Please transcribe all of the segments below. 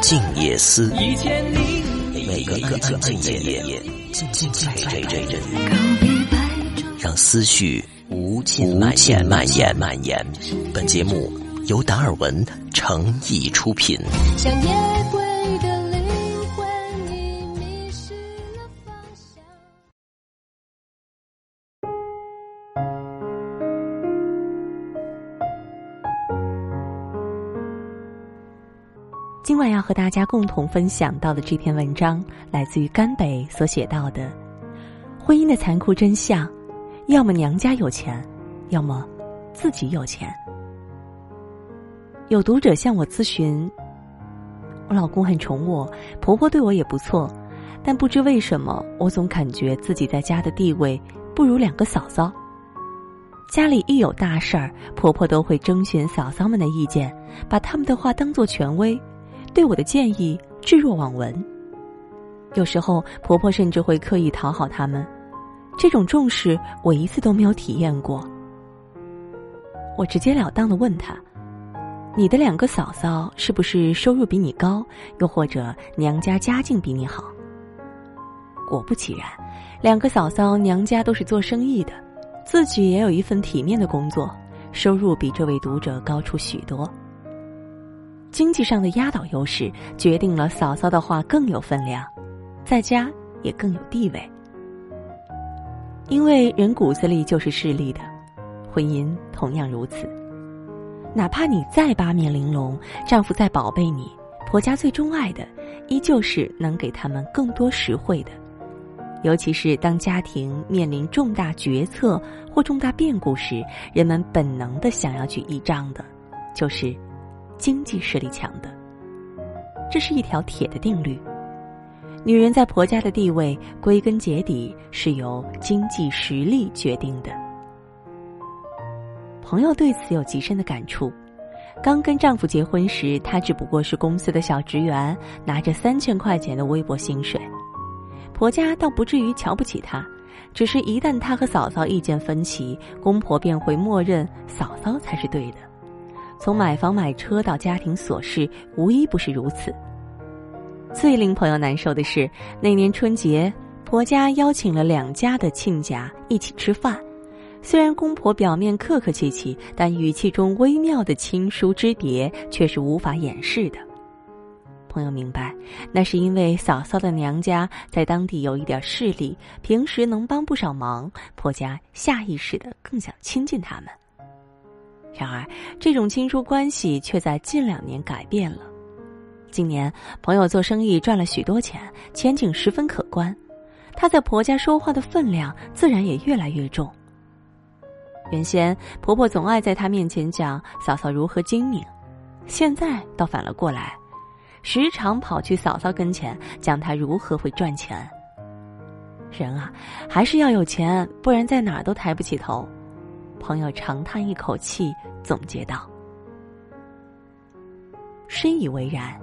静夜思，每一个安静的夜，静静陪着人，让思绪无尽蔓延蔓延。本节目由达尔文诚意出品。像夜和大家共同分享到的这篇文章，来自于甘北所写到的婚姻的残酷真相：要么娘家有钱，要么自己有钱。有读者向我咨询，我老公很宠我，婆婆对我也不错，但不知为什么，我总感觉自己在家的地位不如两个嫂嫂。家里一有大事儿，婆婆都会征询嫂嫂们的意见，把他们的话当做权威。对我的建议置若罔闻。有时候婆婆甚至会刻意讨好他们，这种重视我一次都没有体验过。我直截了当的问她：“你的两个嫂嫂是不是收入比你高，又或者娘家家境比你好？”果不其然，两个嫂嫂娘家都是做生意的，自己也有一份体面的工作，收入比这位读者高出许多。经济上的压倒优势决定了嫂嫂的话更有分量，在家也更有地位。因为人骨子里就是势利的，婚姻同样如此。哪怕你再八面玲珑，丈夫再宝贝你，婆家最钟爱的，依旧是能给他们更多实惠的。尤其是当家庭面临重大决策或重大变故时，人们本能的想要去依仗的，就是。经济实力强的，这是一条铁的定律。女人在婆家的地位，归根结底是由经济实力决定的。朋友对此有极深的感触。刚跟丈夫结婚时，她只不过是公司的小职员，拿着三千块钱的微薄薪水。婆家倒不至于瞧不起她，只是一旦她和嫂嫂意见分歧，公婆便会默认嫂嫂才是对的。从买房买车到家庭琐事，无一不是如此。最令朋友难受的是，那年春节，婆家邀请了两家的亲家一起吃饭。虽然公婆表面客客气气，但语气中微妙的亲疏之别却是无法掩饰的。朋友明白，那是因为嫂嫂的娘家在当地有一点势力，平时能帮不少忙，婆家下意识的更想亲近他们。然而，这种亲疏关系却在近两年改变了。今年，朋友做生意赚了许多钱，前景十分可观，她在婆家说话的分量自然也越来越重。原先，婆婆总爱在她面前讲嫂嫂如何精明，现在倒反了过来，时常跑去嫂嫂跟前讲她如何会赚钱。人啊，还是要有钱，不然在哪儿都抬不起头。朋友长叹一口气，总结道：“深以为然。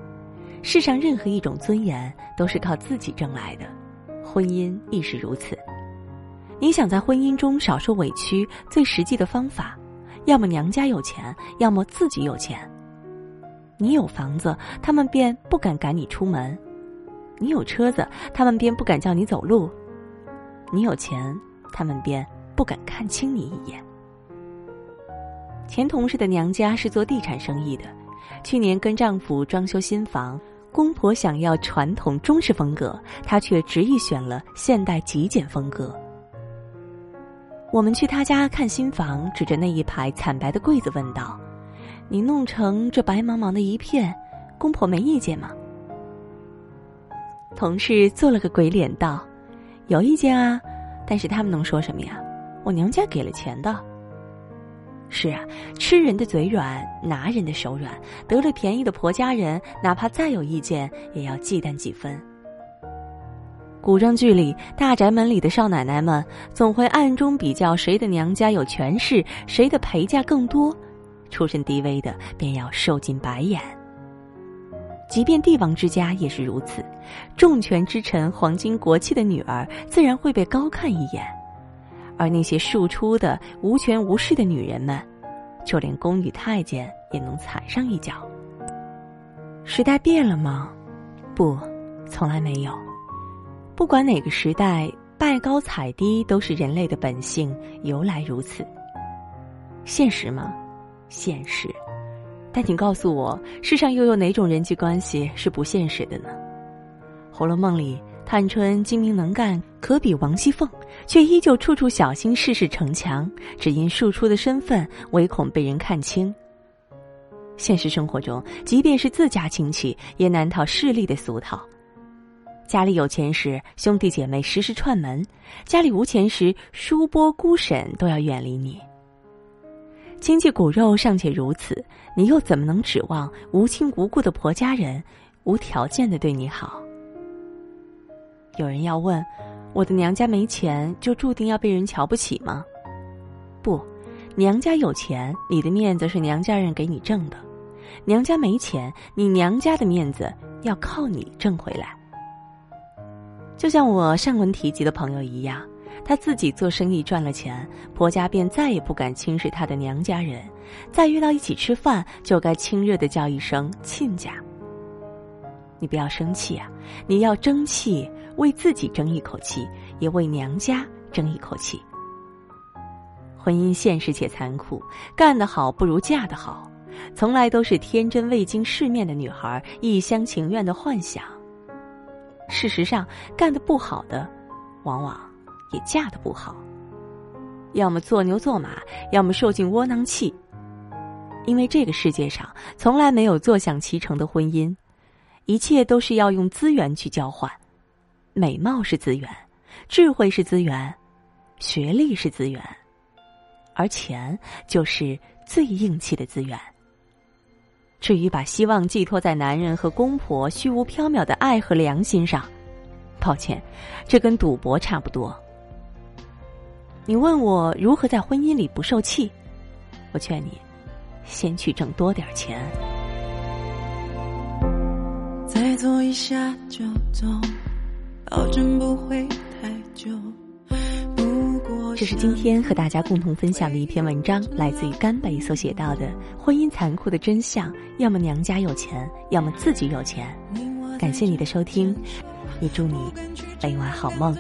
世上任何一种尊严都是靠自己挣来的，婚姻亦是如此。你想在婚姻中少受委屈，最实际的方法，要么娘家有钱，要么自己有钱。你有房子，他们便不敢赶你出门；你有车子，他们便不敢叫你走路；你有钱，他们便不敢看清你一眼。”前同事的娘家是做地产生意的，去年跟丈夫装修新房，公婆想要传统中式风格，她却执意选了现代极简风格。我们去他家看新房，指着那一排惨白的柜子问道：“你弄成这白茫茫的一片，公婆没意见吗？”同事做了个鬼脸道：“有意见啊，但是他们能说什么呀？我娘家给了钱的。”是啊，吃人的嘴软，拿人的手软。得了便宜的婆家人，哪怕再有意见，也要忌惮几分。古装剧里，大宅门里的少奶奶们总会暗中比较谁的娘家有权势，谁的陪嫁更多，出身低微的便要受尽白眼。即便帝王之家也是如此，重权之臣、皇亲国戚的女儿，自然会被高看一眼。而那些庶出的无权无势的女人们，就连宫女太监也能踩上一脚。时代变了吗？不，从来没有。不管哪个时代，拜高踩低都是人类的本性，由来如此。现实吗？现实。但请告诉我，世上又有哪种人际关系是不现实的呢？《红楼梦》里，探春精明能干，可比王熙凤，却依旧处处小心，事事逞强，只因庶出的身份，唯恐被人看清。现实生活中，即便是自家亲戚，也难逃势力的俗套。家里有钱时，兄弟姐妹时时串门；家里无钱时，叔伯姑婶都要远离你。亲戚骨肉尚且如此，你又怎么能指望无亲无故的婆家人无条件的对你好？有人要问：我的娘家没钱，就注定要被人瞧不起吗？不，娘家有钱，你的面子是娘家人给你挣的；娘家没钱，你娘家的面子要靠你挣回来。就像我上文提及的朋友一样。她自己做生意赚了钱，婆家便再也不敢轻视她的娘家人，再约到一起吃饭，就该亲热的叫一声亲家。你不要生气啊，你要争气，为自己争一口气，也为娘家争一口气。婚姻现实且残酷，干得好不如嫁得好，从来都是天真未经世面的女孩一厢情愿的幻想。事实上，干得不好的，往往。也嫁得不好，要么做牛做马，要么受尽窝囊气。因为这个世界上从来没有坐享其成的婚姻，一切都是要用资源去交换。美貌是资源，智慧是资源，学历是资源，而钱就是最硬气的资源。至于把希望寄托在男人和公婆虚无缥缈的爱和良心上，抱歉，这跟赌博差不多。你问我如何在婚姻里不受气？我劝你，先去挣多点钱。再坐一下就走，保证不会太久。这是今天和大家共同分享的一篇文章，来自于甘北所写到的婚姻残酷的真相：要么娘家有钱，要么自己有钱。感谢你的收听，也祝你每晚好梦。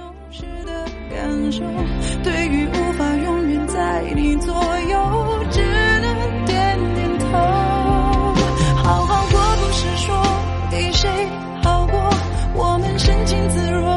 感受，对于无法永远在你左右，只能点点头。好好过不是说给谁自若，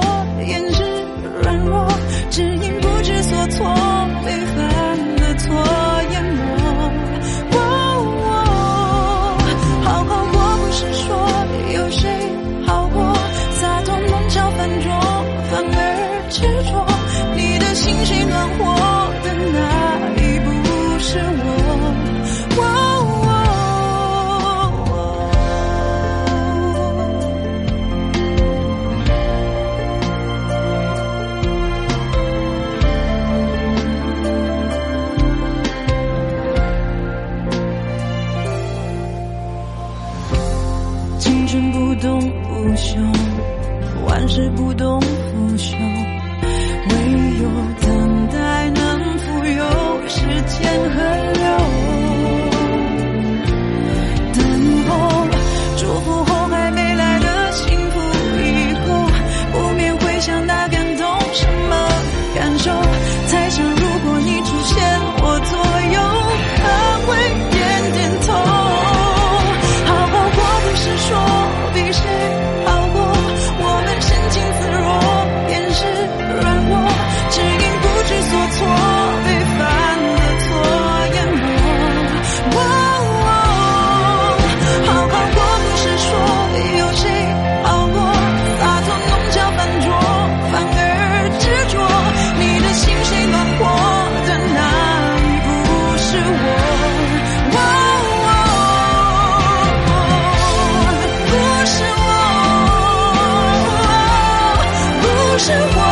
不朽，万事不动，腐朽。唯有等待，能富有。时间河流，等我祝福后还没来的幸福，以后不免回想那感动，什么感受？生活